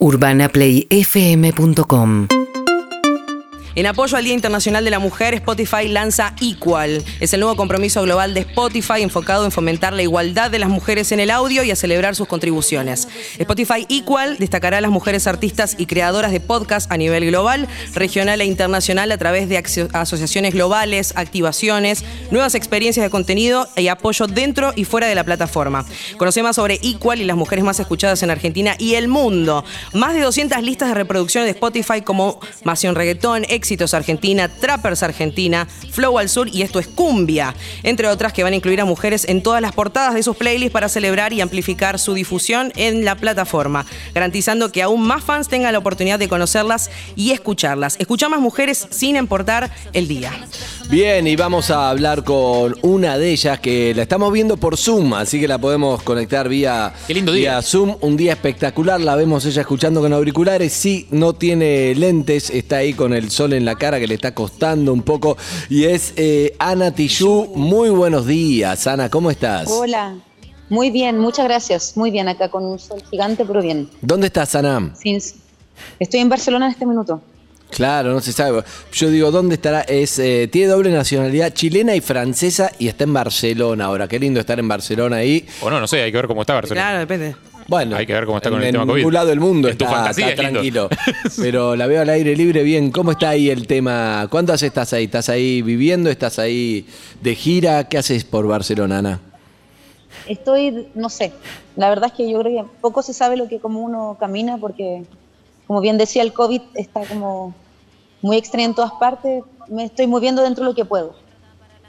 UrbanaPlayFM.com En apoyo al Día Internacional de la Mujer, Spotify lanza Equal. Es el nuevo compromiso global de Spotify enfocado en fomentar la igualdad de las mujeres en el audio y a celebrar sus contribuciones. Spotify Equal destacará a las mujeres artistas y creadoras de podcast a nivel global, regional e internacional a través de asociaciones globales, activaciones, nuevas experiencias de contenido y apoyo dentro y fuera de la plataforma. Conoce más sobre Equal y las mujeres más escuchadas en Argentina y el mundo. Más de 200 listas de reproducción de Spotify como Masión Reggaetón, Éxitos Argentina, Trappers Argentina, Flow al Sur y esto es Cumbia, entre otras que van a incluir a mujeres en todas las portadas de sus playlists para celebrar y amplificar su difusión en la plataforma, garantizando que aún más fans tengan la oportunidad de conocerlas y escucharlas. Escucha más mujeres sin importar el día. Bien, y vamos a hablar con una de ellas que la estamos viendo por Zoom, así que la podemos conectar vía, Qué lindo día. vía Zoom. Un día espectacular, la vemos ella escuchando con auriculares. Sí, no tiene lentes, está ahí con el sol en la cara que le está costando un poco. Y es eh, Ana Tijoux. Muy buenos días, Ana, ¿cómo estás? Hola, muy bien, muchas gracias. Muy bien, acá con un sol gigante, pero bien. ¿Dónde estás, Ana? Sin- Estoy en Barcelona en este minuto. Claro, no se sabe. Yo digo, ¿dónde estará? Es, eh, tiene doble nacionalidad chilena y francesa y está en Barcelona ahora. Qué lindo estar en Barcelona ahí. O no, no sé, hay que ver cómo está Barcelona. Claro, depende. Bueno, Hay que ver cómo está con en, el tema en COVID. ningún lado del mundo En tu está, fantasía está es lindo. tranquilo. Pero la veo al aire libre bien. ¿Cómo está ahí el tema? ¿Cuánto hace estás ahí? ¿Estás ahí viviendo? ¿Estás ahí de gira? ¿Qué haces por Barcelona, Ana? Estoy, no sé, la verdad es que yo creo que poco se sabe lo que como uno camina porque, como bien decía, el COVID está como muy extraño en todas partes. Me estoy moviendo dentro de lo que puedo.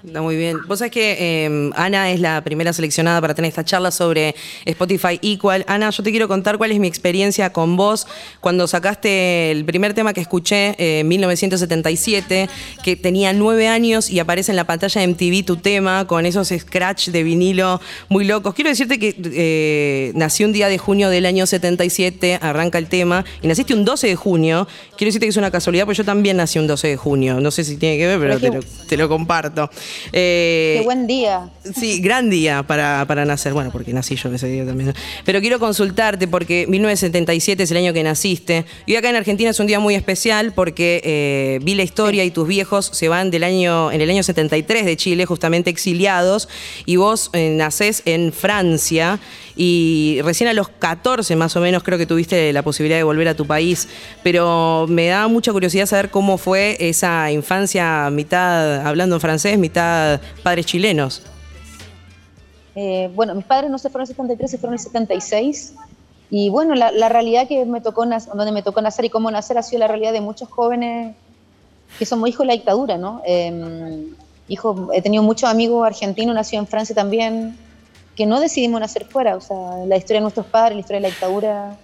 Está muy bien. Vos sabés que eh, Ana es la primera seleccionada para tener esta charla sobre Spotify Equal. Ana, yo te quiero contar cuál es mi experiencia con vos cuando sacaste el primer tema que escuché eh, en 1977, que tenía nueve años y aparece en la pantalla de MTV tu tema con esos scratch de vinilo muy locos. Quiero decirte que eh, nací un día de junio del año 77, arranca el tema, y naciste un 12 de junio. Quiero decirte que es una casualidad, porque yo también nací un 12 de junio. No sé si tiene que ver, pero lo, te lo comparto. Eh, Qué buen día. Sí, gran día para, para nacer. Bueno, porque nací yo ese día también. Pero quiero consultarte porque 1977 es el año que naciste. Y acá en Argentina es un día muy especial porque eh, vi la historia y tus viejos se van del año, en el año 73 de Chile, justamente exiliados. Y vos eh, nacés en Francia. Y recién a los 14 más o menos creo que tuviste la posibilidad de volver a tu país. Pero me da mucha curiosidad saber cómo fue esa infancia, mitad hablando en francés, mitad padres chilenos. Eh, bueno, mis padres no se fueron en el 73, se fueron en el 76. Y bueno, la, la realidad que me tocó nac- donde me tocó nacer y cómo nacer ha sido la realidad de muchos jóvenes que somos hijos de la dictadura, ¿no? Eh, hijo, he tenido muchos amigos argentinos, nacidos en Francia también, que no decidimos nacer fuera. O sea, la historia de nuestros padres, la historia de la dictadura,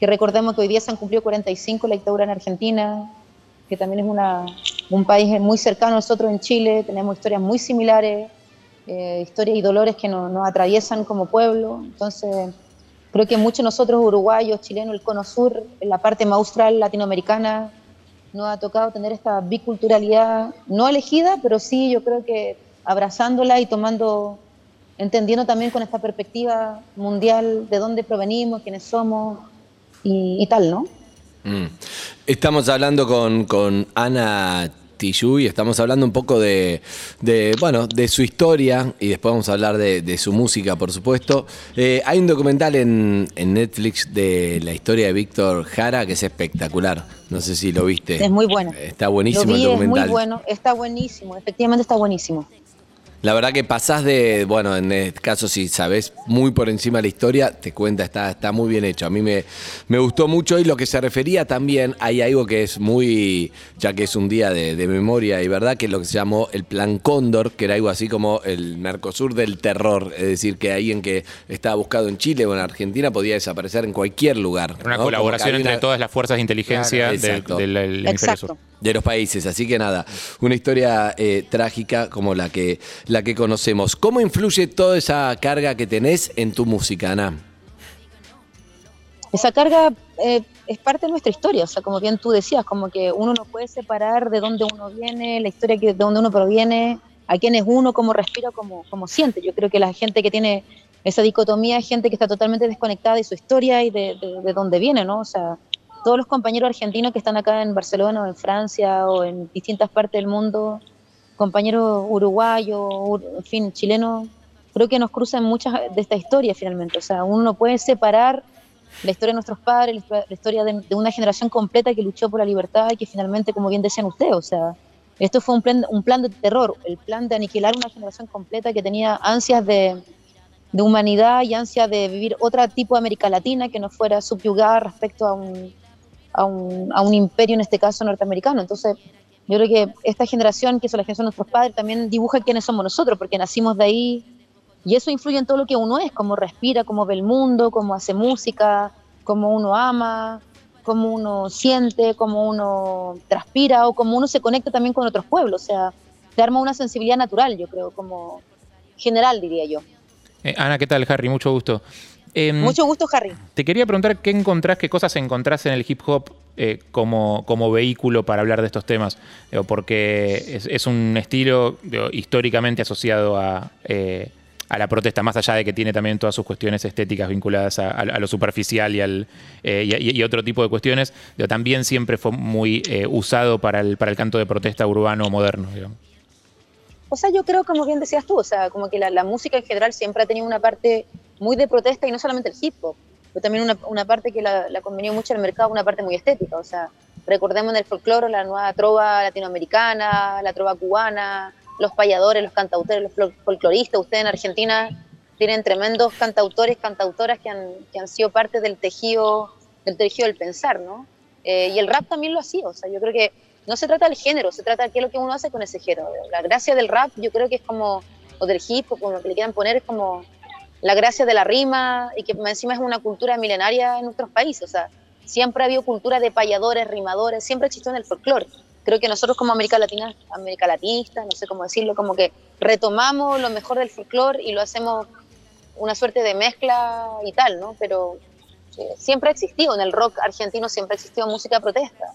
que recordemos que hoy día se han cumplido 45 la dictadura en Argentina, que también es una, un país muy cercano a nosotros en Chile, tenemos historias muy similares, eh, historias y dolores que nos, nos atraviesan como pueblo. Entonces, creo que muchos nosotros, uruguayos, chilenos, el cono sur, en la parte más austral latinoamericana, nos ha tocado tener esta biculturalidad no elegida, pero sí yo creo que abrazándola y tomando, entendiendo también con esta perspectiva mundial de dónde provenimos, quiénes somos y, y tal, ¿no? Mm. Estamos hablando con, con Ana Tijoux y estamos hablando un poco de, de, bueno, de su historia y después vamos a hablar de, de su música, por supuesto. Eh, hay un documental en, en Netflix de la historia de Víctor Jara que es espectacular. No sé si lo viste. Es muy bueno. Está buenísimo Lo vi, el es muy documental. bueno, está buenísimo, efectivamente está buenísimo. La verdad que pasás de, bueno, en este caso si sabes muy por encima la historia, te cuenta, está, está muy bien hecho. A mí me, me gustó mucho y lo que se refería también, hay algo que es muy, ya que es un día de, de memoria y verdad, que es lo que se llamó el Plan Cóndor, que era algo así como el Mercosur del terror, es decir, que alguien que estaba buscado en Chile o en Argentina podía desaparecer en cualquier lugar. Una ¿no? colaboración entre una- todas las fuerzas de inteligencia Claro, del- del, del hemisferio Exacto. sur. De los países. Así que nada, una historia eh, trágica como la que, la que conocemos. ¿Cómo influye toda esa carga que tenés en tu música, Ana? Esa carga eh, es parte de nuestra historia, o sea, como bien tú decías, como que uno no puede separar de dónde uno viene, la historia que, de dónde uno proviene, a quién es uno, cómo respira, cómo, cómo siente. Yo creo que la gente que tiene esa dicotomía es gente que está totalmente desconectada de su historia y de, de, de dónde viene, ¿no? O sea, todos los compañeros argentinos que están acá en Barcelona o en Francia o en distintas partes del mundo, compañeros uruguayos, ur- en fin, chilenos, creo que nos cruzan muchas de esta historia finalmente. O sea, uno no puede separar la historia de nuestros padres, la historia- de una generación completa que luchó por la libertad y que finalmente, como bien decían ustedes, o sea, esto fue un plan, un plan de terror, el plan de aniquilar una generación completa que tenía ansias de, de humanidad y ansias de vivir otro tipo de América Latina que no fuera subyugada respecto a un, a un, imperio, en este caso norteamericano. Entonces, yo creo que esta generación, que es la generación de nuestros padres, también dibuja quiénes somos nosotros, porque nacimos de ahí y eso influye en todo lo que uno es, cómo respira, cómo ve el mundo, cómo hace música, cómo uno ama, cómo uno siente, cómo uno transpira o cómo uno se conecta también con otros pueblos. O sea, te arma una sensibilidad natural, yo creo, como general, diría yo. Eh, Ana, ¿qué tal, Harry? Mucho gusto. Em, Mucho gusto, Harry. Te quería preguntar qué encontrás, qué cosas encontrás en el hip hop eh, como, como vehículo para hablar de estos temas. Digo, porque es, es un estilo digo, históricamente asociado a, eh, a la protesta, más allá de que tiene también todas sus cuestiones estéticas vinculadas a, a- a lo superficial y, al, eh, y, otro tipo de cuestiones. Digo, también siempre fue muy usado para el, para el canto de protesta urbano moderno. digamos. O sea, yo creo, como bien decías tú, o sea, como que la, la música en general siempre ha tenido una parte muy de protesta y no solamente el hip hop, pero también una, una parte que la, la convenió mucho el mercado, una parte muy estética. O sea, recordemos en el folclore la nueva trova latinoamericana, la trova cubana, los payadores, los cantautores, los fol- folcloristas. Ustedes en Argentina tienen tremendos cantautores, cantautoras que han, que han sido parte del tejido, del tejido del pensar, ¿no? Eh, y el rap también lo hacía, o sea, yo creo que no se trata del género, se trata de qué es lo que uno hace con ese género. La gracia del rap yo creo que es como, o del hip, o como lo que le quieran poner, es como la gracia de la rima y que encima es una cultura milenaria en nuestros países. O sea, siempre ha habido cultura de payadores, rimadores, siempre existió en el folclore. Creo que nosotros como América Latina, América Latinista, no sé cómo decirlo, como que retomamos lo mejor del folclore y lo hacemos una suerte de mezcla y tal, ¿no? Pero eh, siempre ha existido, en el rock argentino siempre ha existido música de protesta.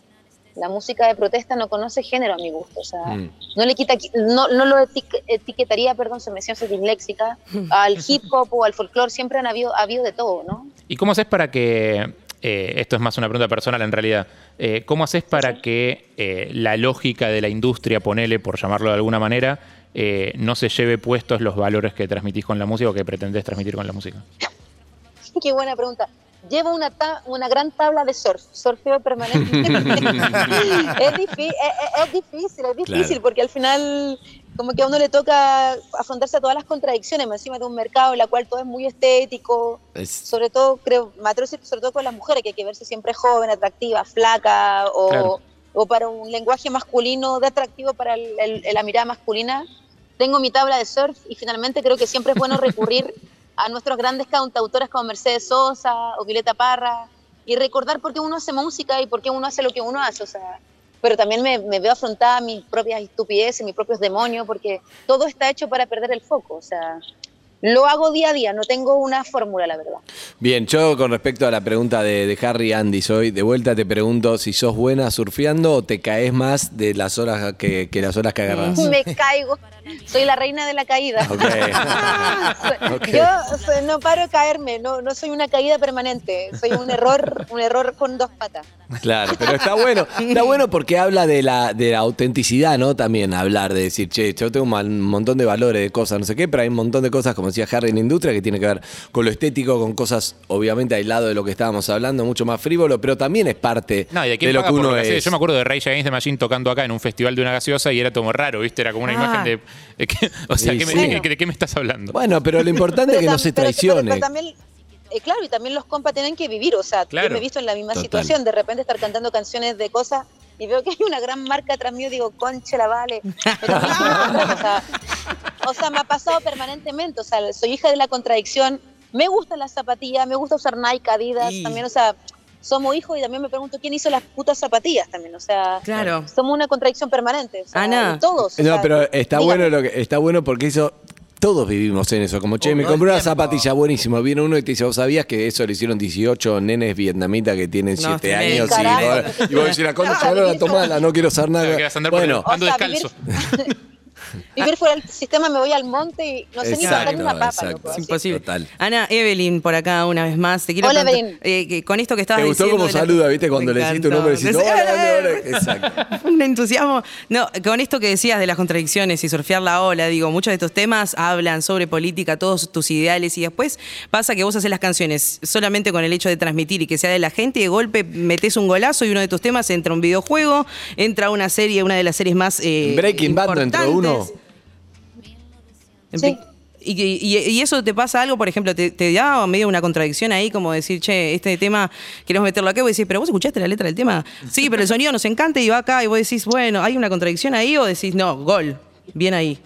La música de protesta no conoce género a mi gusto, o sea, Mm. no le quita, no, no lo eti- etiquetaría, perdón, se me siento disléxica, al hip hop o al folclore, siempre han habido, ha habido de todo, ¿no? ¿Y cómo haces para que, eh, esto es más una pregunta personal en realidad, eh, cómo haces para que eh, la lógica de la industria, ponele, por llamarlo de alguna manera, eh, no se lleve puestos los valores que transmitís con la música o que pretendés transmitir con la música? Qué buena pregunta. Llevo una, ta- una gran tabla de surf, surfeo permanentemente. es, difí- es, es- difícil, es difícil, Claro. porque al final como que a uno le toca afrontarse a todas las contradicciones, encima de un mercado en el cual todo es muy estético, Es- sobre todo, creo, decir, sobre todo con las mujeres, que hay que verse siempre joven, atractiva, flaca, o, Claro. o para un lenguaje masculino de atractivo para el- el- la mirada masculina. Tengo mi tabla de surf y finalmente creo que siempre es bueno recurrir a nuestros grandes cantautoras como Mercedes Sosa o Violeta Parra y recordar por qué uno hace música y por qué uno hace lo que uno hace, o pero también me, veo afrontada a mis propias estupideces, mis propios demonios, porque todo está hecho para perder el foco, lo hago día a día, no tengo una fórmula, la verdad. Bien, yo con respecto a la pregunta de, de Harry Andy, soy de vuelta te pregunto si sos buena surfeando o te caes más de las horas que, que las horas que agarras. Me caigo, soy la reina de la caída. Yo no paro de caerme, no, no soy una caída permanente, soy un error, un error con dos patas. Claro, pero está bueno, está bueno porque habla de la, de la autenticidad, ¿no? También hablar de decir, che, yo tengo un montón de valores, de cosas, no sé qué, pero hay un montón de cosas, como decía Harry, en la industria que tiene que ver con lo estético, con cosas obviamente aislado de lo que estábamos hablando, mucho más frívolo, pero también es parte No, y de quién lo que uno es. Yo me acuerdo de Rage Against the Machine tocando acá en un festival de una gaseosa y era como raro, ¿viste? Era como una Ah. imagen de. de que- o sea, Sí, ¿qué me- de, qué- de qué me estás hablando? Bueno, pero lo importante es que no se pero- pero- traicione. pero también, eh, claro, y también los compas tienen que vivir, o sea, Claro. yo me he visto en la misma Total. situación, de repente estar cantando canciones de cosas y veo que hay una gran marca atrás mío, digo, conche la vale. Pero a mí sí me contrata, o, sea, o sea, me ha pasado permanentemente, o sea, soy hija de la contradicción, me gustan las zapatillas, me gusta usar Nike, Adidas, Y- también, o sea, somos hijos y también me pregunto quién hizo las putas zapatillas también, o sea, Claro. somos una contradicción permanente, o sea, Ana. todos. o No, sea, pero está dígame. bueno lo que está bueno porque eso todos vivimos en eso. Como che, me compré una zapatilla buenísima. Viene uno y te dice, ¿vos sabías que eso lo hicieron 18 nenes vietnamitas que tienen No, 7 tremendo. años? Y, Carajo. y vos decís, la concha, ahora vivir tomala, no quiero Claro, nada. andar Bueno, el- Ando O sea, descalzo. vivir- vivir fuera del sistema, me voy al monte y no sé ni Exacto, plantar una papa. exacto. loco, Es imposible. Total. Ana Evelyn, por acá una vez más. Te quiero Hola, Evelyn. eh, que con esto que estabas ¿Te gustó diciendo como la- saluda, viste? Cuando Me le decís tu nombre, decís, hola, hola, hola. Exacto. Un entusiasmo. No, con esto que decías de las contradicciones y surfear la ola, digo, muchos de estos temas hablan sobre política, todos tus ideales, y después pasa que vos haces las canciones solamente con el hecho de transmitir y que sea de la gente, y de golpe metes un golazo y uno de tus temas entra un videojuego, entra una serie, una de las series más. eh, Breaking Bad no importantes. uno. Sí. Y, y- y eso te pasa algo, por ejemplo, te, te da medio una contradicción ahí, como decir, che, este tema queremos meterlo acá, y vos decís, pero vos escuchaste la letra del tema. Sí, pero el sonido nos encanta y va acá, y vos decís, bueno, ¿hay una contradicción ahí? O decís, no, gol, bien ahí.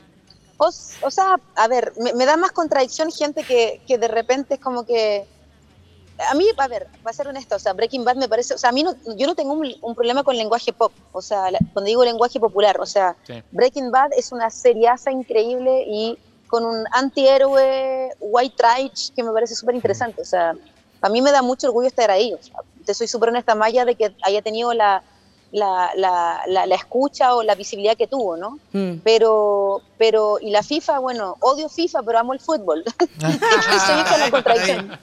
O, o sea, a ver, me, me da más contradicción gente que, que de repente es como que... A mí, a ver, va a ser honesto, o sea, Breaking Bad me parece, o sea, a mí no, yo no tengo un, un problema con el lenguaje pop, o sea, la- cuando digo lenguaje popular, o sea, Sí. Breaking Bad es una seriaza increíble y con un antihéroe white trash que me parece súper interesante, o sea, a mí me da mucho orgullo estar ahí, o sea, te soy súper honesta, Maya, de que haya tenido la, la, la, la, la escucha o la visibilidad que tuvo, ¿no? Mm. pero pero y la FIFA bueno odio FIFA pero amo el fútbol. Soy hija de la contradicción.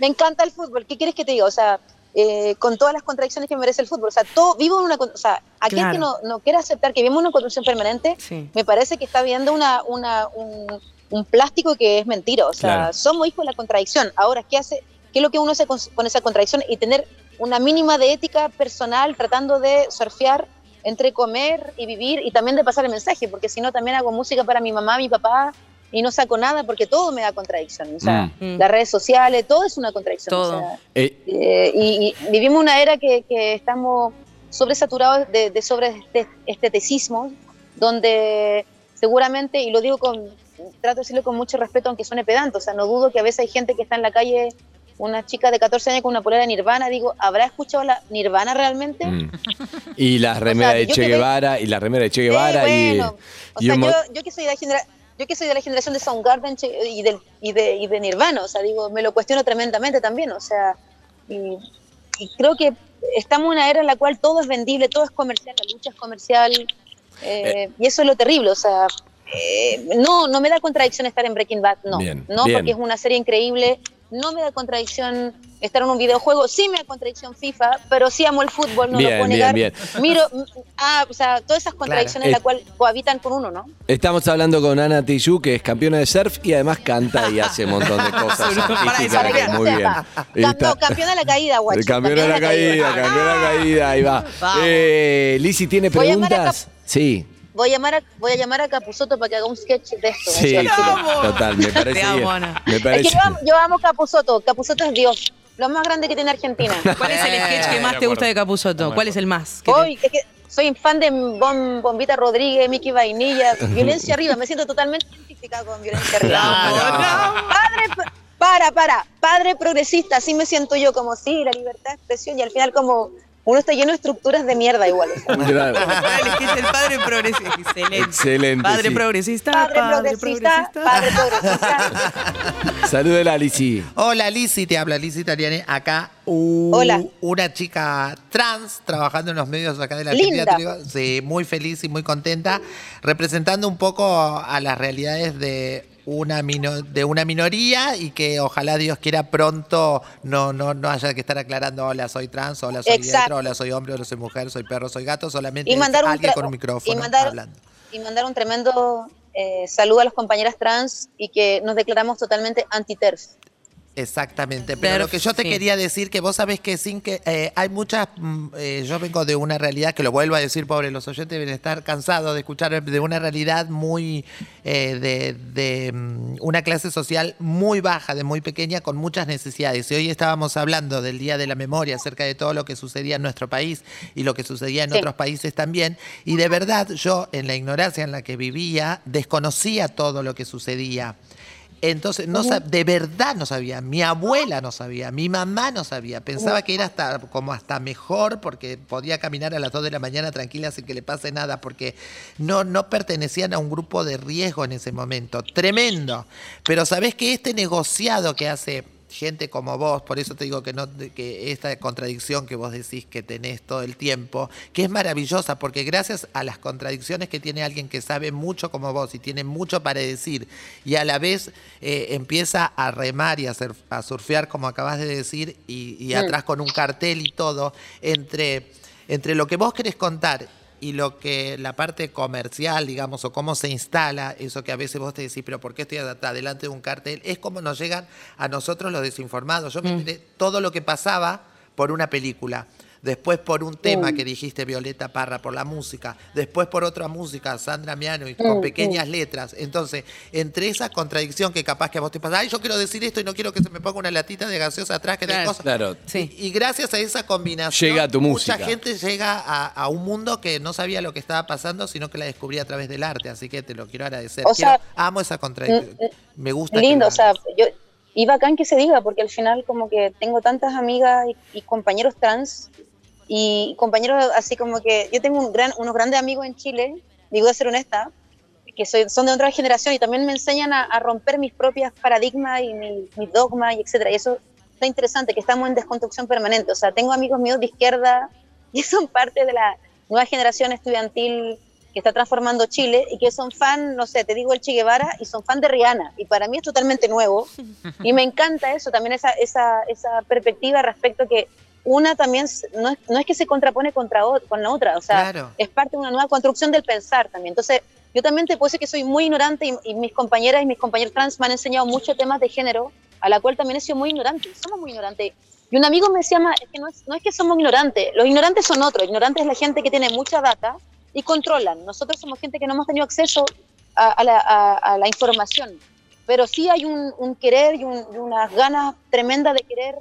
Me encanta el fútbol. Qué quieres que te diga o sea eh, con todas las contradicciones que merece el fútbol o sea todo vivo en una o sea aquel Claro. que no, no quiere aceptar que vivimos en una contradicción permanente Sí. me parece que está viendo una, una un, un plástico que es mentira o sea Claro. somos hijos de la contradicción ahora qué hace qué es lo que uno hace con, con esa contradicción y tener una mínima de ética personal tratando de surfear entre comer y vivir y también de pasar el mensaje, porque si no también hago música para mi mamá, mi papá y no saco nada porque todo me da contradicción. O sea, Mm. las redes sociales, todo es una contradicción. o Todo. sea, Eh, eh, y, y vivimos una era que, que estamos sobresaturados de, de sobre este, esteticismo, donde seguramente, y lo digo con, trato de decirlo con mucho respeto, aunque suene pedante, o sea, no dudo que a veces hay gente que está en la calle, una chica de 14 años con una polera de Nirvana, digo, ¿habrá escuchado la Nirvana realmente? mm. Y la remera de yo Che que ve- Guevara, y la remera de Che Sí, Guevara, o y, sea, un yo, yo que soy de la genera- yo que soy de la generación de Soundgarden y, del- y, de, y de Nirvana, o sea, digo, me lo cuestiono tremendamente también, o sea, y, y creo que estamos en una era en la cual todo es vendible, todo es comercial, la lucha es comercial, eh, y eso es lo terrible, o sea, eh, no, no me da contradicción estar en Breaking Bad, no, Bien, no, bien. porque es una serie increíble, no me da contradicción estar en un videojuego, sí me da contradicción FIFA, pero sí amo el fútbol, no Bien, lo puedo bien, negar. bien. Miro, mm, ah, o sea, todas esas contradicciones Eh, la cual cohabitan con uno, ¿no? Estamos hablando con Ana Tijoux, que es campeona de surf y además canta y hace un montón de cosas Para artísticas. eso, para que muy bien. no, campeona de la caída, guacho. Campeona de la caída, campeona de la caída, ahí va. Eh, Lizzy, ¿tiene Voy a llamar a preguntas? Sí. Voy a llamar a, voy a llamar a Capuzoto para que haga un sketch de esto. Sí, total, me parece Te amo. Me Es parece. que yo amo, yo amo Capuzoto. Capuzoto es Dios. Lo más grande que tiene Argentina. ¿Cuál es el sketch que más te gusta de Capuzoto? ¿Cuál es el más? que te- Hoy, es que soy fan de Bom- Bombita Rodríguez, Miki Vainilla, Violencia Arriba. Me siento totalmente identificada con Violencia Arriba. Padre, para, para. Padre progresista, así me siento yo, como sí, la libertad de expresión y al final como uno está lleno de estructuras de mierda igual. Claro. El sketch del padre progresista. Excelente. Excelente, Padre sí. progresista. Padre progresista, padre progresista. Salúdela, Lizzy. Hola Lizzy, te habla Lizzy Italiani. Acá Hola. una chica trans trabajando en los medios acá de la Linda. Argentina. Sí, muy feliz y muy contenta, representando un poco a las realidades de una, de una minoría y que ojalá Dios quiera pronto no, no, no haya que estar aclarando, hola, soy trans, hola, soy hetero, hola, soy hombre, hola, soy mujer, soy perro, soy gato, solamente y mandar un alguien con un micrófono y mandar, hablando. y mandar un tremendo eh, saludo a las compañeras trans y que nos declaramos totalmente anti-TERF. Exactamente, pero lo que yo te quería decir que vos sabés que sin que eh, hay muchas, mm, eh, yo vengo de una realidad que lo vuelvo a decir, pobre, los oyentes deben estar cansados de escuchar de una realidad muy eh, de, de, mm, una clase social muy baja, de muy pequeña, con muchas necesidades. Y hoy estábamos hablando del Día de la Memoria acerca de todo lo que sucedía en nuestro país y lo que sucedía en Sí. otros países también. Y de verdad, yo en la ignorancia en la que vivía, desconocía todo lo que sucedía. Entonces, no sab- de verdad no sabía. Mi abuela no sabía, mi mamá no sabía. Pensaba que era hasta como hasta mejor porque podía caminar a las 2 de la mañana tranquila sin que le pase nada, porque no, no pertenecían a un grupo de riesgo en ese momento. Tremendo. Pero sabés que este negociado que hace gente como vos, por eso te digo que, no, que esta contradicción que vos decís que tenés todo el tiempo, que es maravillosa, porque gracias a las contradicciones que tiene alguien que sabe mucho como vos y tiene mucho para decir, y a la vez eh, empieza a remar y a, surfear, como acabas de decir, y, y atrás con un cartel y todo, entre, entre lo que vos querés contar y lo que la parte comercial, digamos, o cómo se instala, eso que a veces vos te decís, pero ¿por qué estoy delante de un cartel? Es como nos llegan a nosotros los desinformados. Yo me enteré todo lo que pasaba por una película después por un tema que dijiste Violeta Parra, por la música, después por otra música, Sandra Miano, y con pequeñas letras. Entonces, entre esa contradicción que capaz que a vos te pasa, ay, yo quiero decir esto y no quiero que se me ponga una latita de gaseosa atrás, que claro, cosas. Claro. Sí. Y, gracias a esa combinación, llega tu mucha música. gente llega a, a, un mundo que no sabía lo que estaba pasando, sino que la descubrí a través del arte. Así que te lo quiero agradecer. O quiero, sea, amo esa contradicción. Me gusta. Lindo, o sea, yo, y bacán que se diga, porque al final como que tengo tantas amigas y, y compañeros trans y compañeros así como que yo tengo un gran, unos grandes amigos en Chile, digo de ser honesta, que soy, son de otra generación y también me enseñan a, a romper mis propias paradigmas y mis mi dogmas y etcétera. Y eso está interesante, que estamos en desconstrucción permanente. O sea, tengo amigos míos de izquierda y son parte de la nueva generación estudiantil que está transformando Chile y que son fan, no sé, te digo el Che Guevara y son fan de Rihanna. Y para mí es totalmente nuevo. Y me encanta eso, también esa, esa, esa perspectiva respecto a que una también no es, no es que se contrapone contra o, con la otra, o sea, Claro. es parte de una nueva construcción del pensar también. Entonces, yo también te puedo decir que soy muy ignorante y, y mis compañeras y mis compañeros trans me han enseñado muchos temas de género, a la cual también he sido muy ignorante. Somos muy ignorantes. Y un amigo me decía, "Ma, es que no es, no es que somos ignorantes, los ignorantes son otros. Ignorantes es la gente que tiene mucha data y controlan. Nosotros somos gente que no hemos tenido acceso a, a la, a- a la información. Pero sí hay un, un querer y, un- y unas ganas tremendas de querer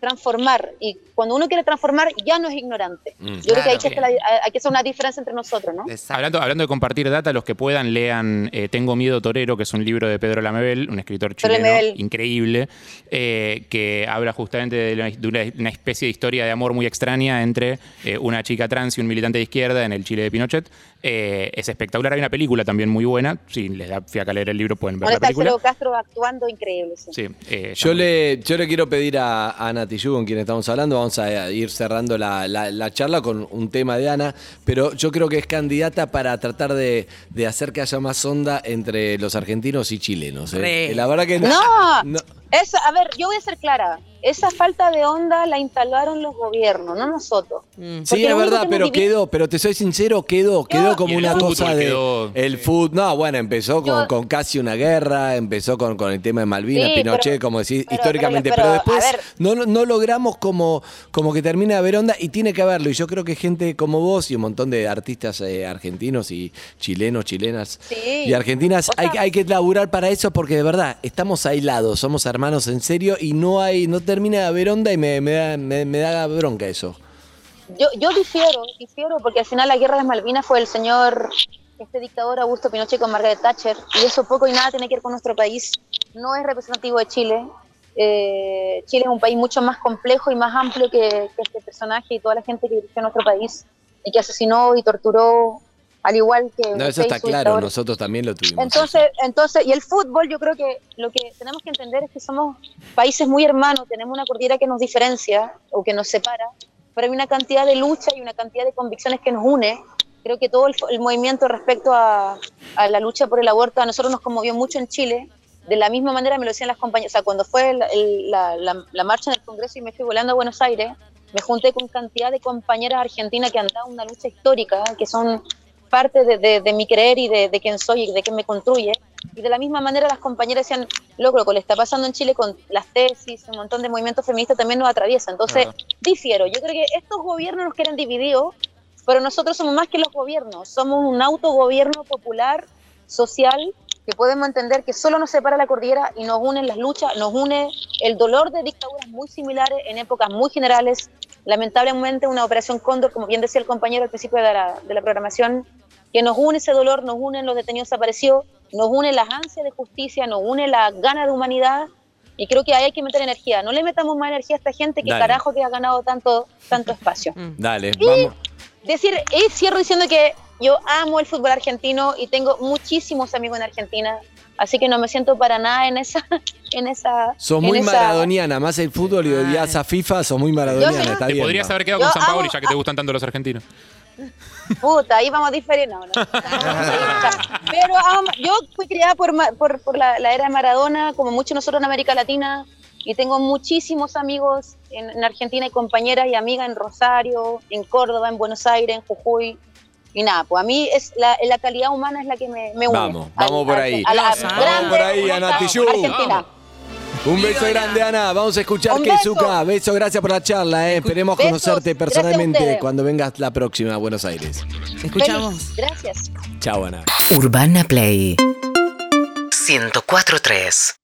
transformar. Y cuando uno quiere transformar, ya no es ignorante. Mm. Yo creo que hay Claro. que, hacer la- hay que hacer una diferencia entre nosotros, ¿no? Exacto. Hablando, hablando de compartir data, los que puedan lean eh, Tengo Miedo Torero, que es un libro de Pedro Lamebel, un escritor chileno Lamebel. increíble, eh, que habla justamente de, la- de una, una especie de historia de amor muy extraña entre eh, una chica trans y un militante de izquierda en el Chile de Pinochet. Eh, es espectacular, hay una película también muy buena. Si les da fiaca leer el libro, pueden ver Ahora la está película. Castro actuando increíble. sí. Sí, eh, está Yo le, yo le quiero pedir a, a Nati Yu, con quien estamos hablando, vamos a ir cerrando la, la- la charla con un tema de Ana, pero yo creo que es candidata para tratar de, de hacer que haya más onda entre los argentinos y chilenos. ¿eh? La verdad que No, no- Esa, a ver, yo voy a ser clara. Esa falta de onda la instalaron los gobiernos, no nosotros. Mm. Sí, es verdad, pero quedó, pero te soy sincero, quedó, quedó como una cosa de quedó, el sí. fútbol. No, bueno, empezó con, Yo- con casi una guerra, empezó con, con el tema de Malvinas, Sí, Pinochet, pero- como decís, pero- históricamente, pero- pero, pero, después no, no- logramos como, como que termine de haber onda y tiene que haberlo. Y yo creo que gente como vos y un montón de artistas eh, argentinos y chilenos, chilenas Sí. y argentinas, hay, que- hay que laburar para eso porque de verdad estamos aislados, somos hermanos en serio y no hay, no termina de haber onda y me, da bronca eso. Yo, yo difiero, difiero, porque al final la guerra de las Malvinas fue el señor, este dictador Augusto Pinochet con Margaret Thatcher, y eso poco y nada tiene que ver con nuestro país. No es representativo de Chile. Eh, Chile es un país mucho más complejo y más amplio que, que este personaje y toda la gente que dirigió nuestro país y que asesinó y torturó, al igual que. No, eso está claro, nosotros también lo tuvimos. Entonces, entonces, y el fútbol, yo creo que lo que tenemos que entender es que somos países muy hermanos, tenemos una cordillera que nos diferencia o que nos separa, pero hay una cantidad de lucha y una cantidad de convicciones que nos une. Creo que todo el, el movimiento respecto a, a la lucha por el aborto a nosotros nos conmovió mucho en Chile. De la misma manera me lo decían las compañeras, o sea, cuando fue el- el- la, la- la marcha en el Congreso y me fui volando a Buenos Aires, me junté con cantidad de compañeras argentinas que han dado una lucha histórica, que son parte de, de- de mi creer y de, de quién soy y de qué me construye. Y de la misma manera las compañeras decían, loco, lo que le está pasando en Chile con las tesis, un montón de movimientos feministas también nos atraviesa. Entonces, difiero. Yo creo que estos gobiernos nos quieren divididos, pero nosotros somos más que los gobiernos. Somos un autogobierno popular, social, que podemos entender que solo nos separa la cordillera y nos unen las luchas, nos une el dolor de dictaduras muy similares en épocas muy generales. Lamentablemente una operación Cóndor, como bien decía el compañero al principio de la, de la programación, que nos une ese dolor, nos unen los detenidos desaparecidos, nos une las ansias de justicia, nos une la gana de humanidad y creo que ahí hay que meter energía. No le metamos más energía a esta gente que Dale. carajo que ha ganado tanto, tanto espacio. Dale, vamos. Decir, y cierro diciendo que yo amo el fútbol argentino y tengo muchísimos amigos en Argentina, así que no me siento para nada en esa, en esa. Sos en muy esa- maradoniana, más el fútbol y odias a FIFA, sos muy maradoniana, Yo- está Te bien. podrías ¿no? haber quedado Yo con San Paoli amo- ya que te gustan tanto los argentinos. Puta, ahí vamos a diferir. No, no. Pero yo fui criada por, por, por la, la era de Maradona, como muchos nosotros en América Latina, y tengo muchísimos amigos en, en Argentina y compañeras y amigas en Rosario, en Córdoba, en Buenos Aires, en Jujuy. Y nada, pues a mí es la, la calidad humana es la que me, me une. Vamos, vamos por ahí. a la Vamos grande, por ahí, Ana. Argentina. Un beso grande, Ana. Vamos a escuchar que beso. Gracias por la charla. eh. Esperemos Besos. conocerte personalmente cuando vengas la próxima a Buenos Aires. Escuchamos. Feliz. Gracias. Chao, Ana. Urbana Play 104.3